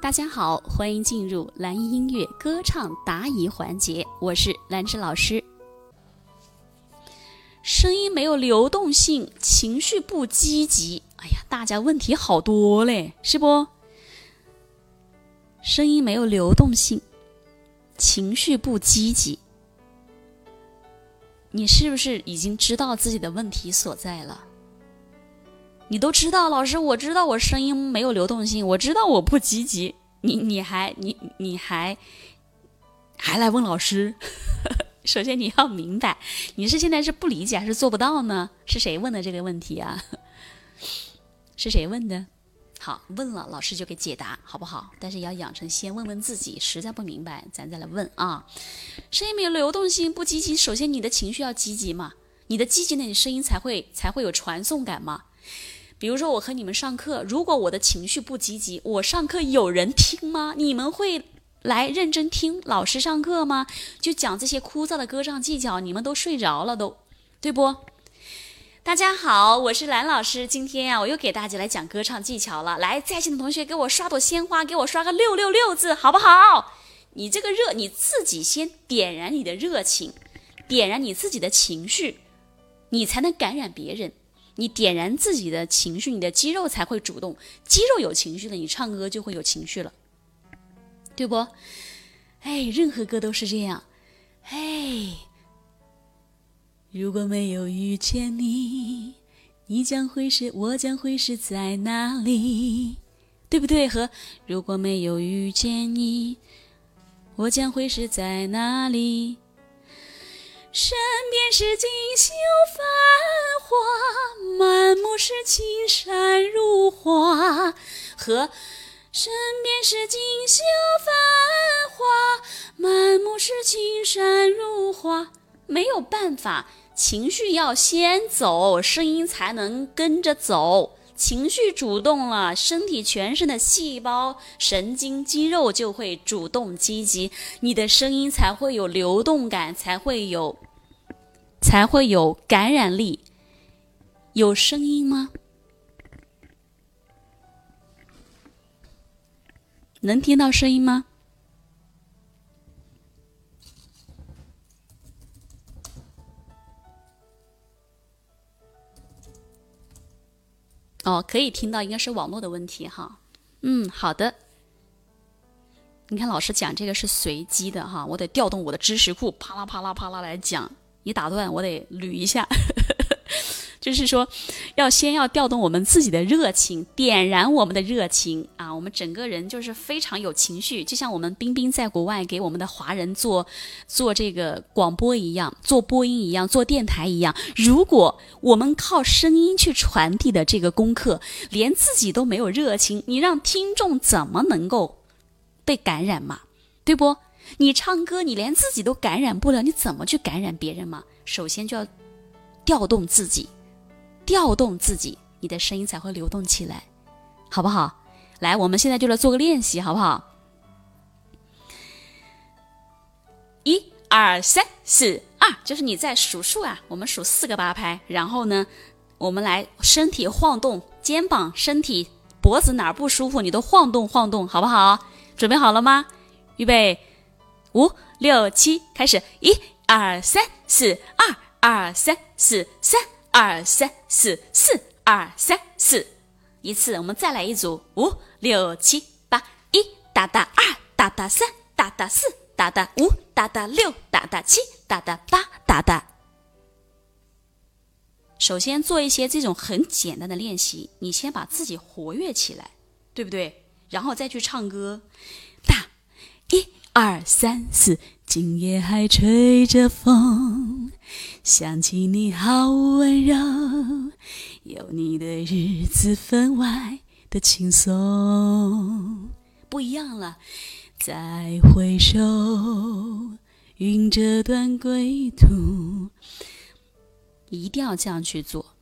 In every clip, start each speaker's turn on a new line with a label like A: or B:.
A: 大家好，欢迎进入蓝音音乐歌唱答疑环节，我是兰芝老师。声音没有流动性，情绪不积极。哎呀，大家问题好多嘞，是不？声音没有流动性，情绪不积极。你是不是已经知道自己的问题所在了？你都知道，老师，我知道我声音没有流动性，我知道我不积极。你你还你你还还来问老师？首先你要明白，你是现在是不理解还是做不到呢？是谁问的这个问题啊？是谁问的？好，问了老师就给解答，好不好？但是要养成先问问自己，实在不明白咱再来问啊。声音没有流动性，不积极。首先你的情绪要积极嘛，你的积极呢，你声音才会才会有传送感嘛。比如说我和你们上课，如果我的情绪不积极，我上课有人听吗？你们会来认真听老师上课吗？就讲这些枯燥的歌唱技巧，你们都睡着了都，对不？大家好，我是兰老师，今天呀，我又给大家来讲歌唱技巧了。来，在线的同学给我刷朵鲜花，给我刷个六六六字，好不好？你这个热，你自己先点燃你的热情，点燃你自己的情绪，你才能感染别人。你点燃自己的情绪，你的肌肉才会主动。肌肉有情绪了，你唱歌就会有情绪了，对不？哎，任何歌都是这样。哎，如果没有遇见你，你将会是，我将会是在哪里？对不对？和如果没有遇见你，我将会是在哪里？身边是锦绣繁，花满目是青山如画。和身边是锦绣繁华，满目是青山如画。没有办法，情绪要先走，声音才能跟着走。情绪主动了，身体全身的细胞、神经、肌肉就会主动积极，你的声音才会有流动感，才会有，才会有感染力。有声音吗？能听到声音吗？哦，可以听到，应该是网络的问题哈。嗯，好的。你看老师讲这个是随机的哈，我得调动我的知识库，啪啦啪啦啪啦来讲。你打断我得捋一下。就是说，要先要调动我们自己的热情，点燃我们的热情啊！我们整个人就是非常有情绪，就像我们冰冰在国外给我们的华人做做这个广播一样，做播音一样，做电台一样。如果我们靠声音去传递的这个功课，连自己都没有热情，你让听众怎么能够被感染嘛？对不？你唱歌，你连自己都感染不了，你怎么去感染别人嘛？首先就要调动自己。调动自己，你的声音才会流动起来，好不好？来，我们现在就来做个练习，好不好？一、二、三、四、二，就是你在数数啊。我们数四个八拍，然后呢，我们来身体晃动，肩膀、身体、脖子哪儿不舒服，你都晃动晃动，好不好？准备好了吗？预备，五、六、七，开始！一、二、三、四、二、二、三、四、三。二三四四二三四，一次，我们再来一组，五六七八，一哒哒二哒哒三哒哒四哒哒五哒哒六哒哒七哒哒八哒哒。首先做一些这种很简单的练习，你先把自己活跃起来，对不对？然后再去唱歌，哒，一二三四。今夜还吹着风，想起你好温柔，有你的日子分外的轻松。不一样了，再回首，云遮断归途，一定要这样去做，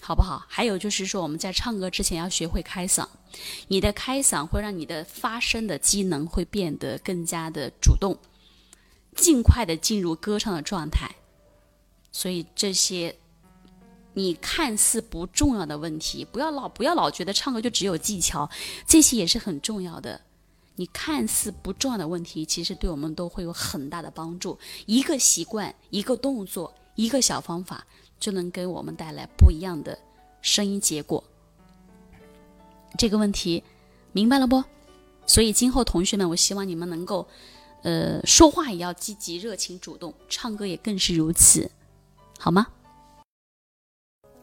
A: 好不好？还有就是说，我们在唱歌之前要学会开嗓，你的开嗓会让你的发声的机能会变得更加的主动。尽快的进入歌唱的状态，所以这些你看似不重要的问题，不要老不要老觉得唱歌就只有技巧，这些也是很重要的。你看似不重要的问题，其实对我们都会有很大的帮助。一个习惯，一个动作，一个小方法，就能给我们带来不一样的声音结果。这个问题明白了不？所以今后同学们，我希望你们能够，呃，说话也要积极、热情、主动，唱歌也更是如此，好吗？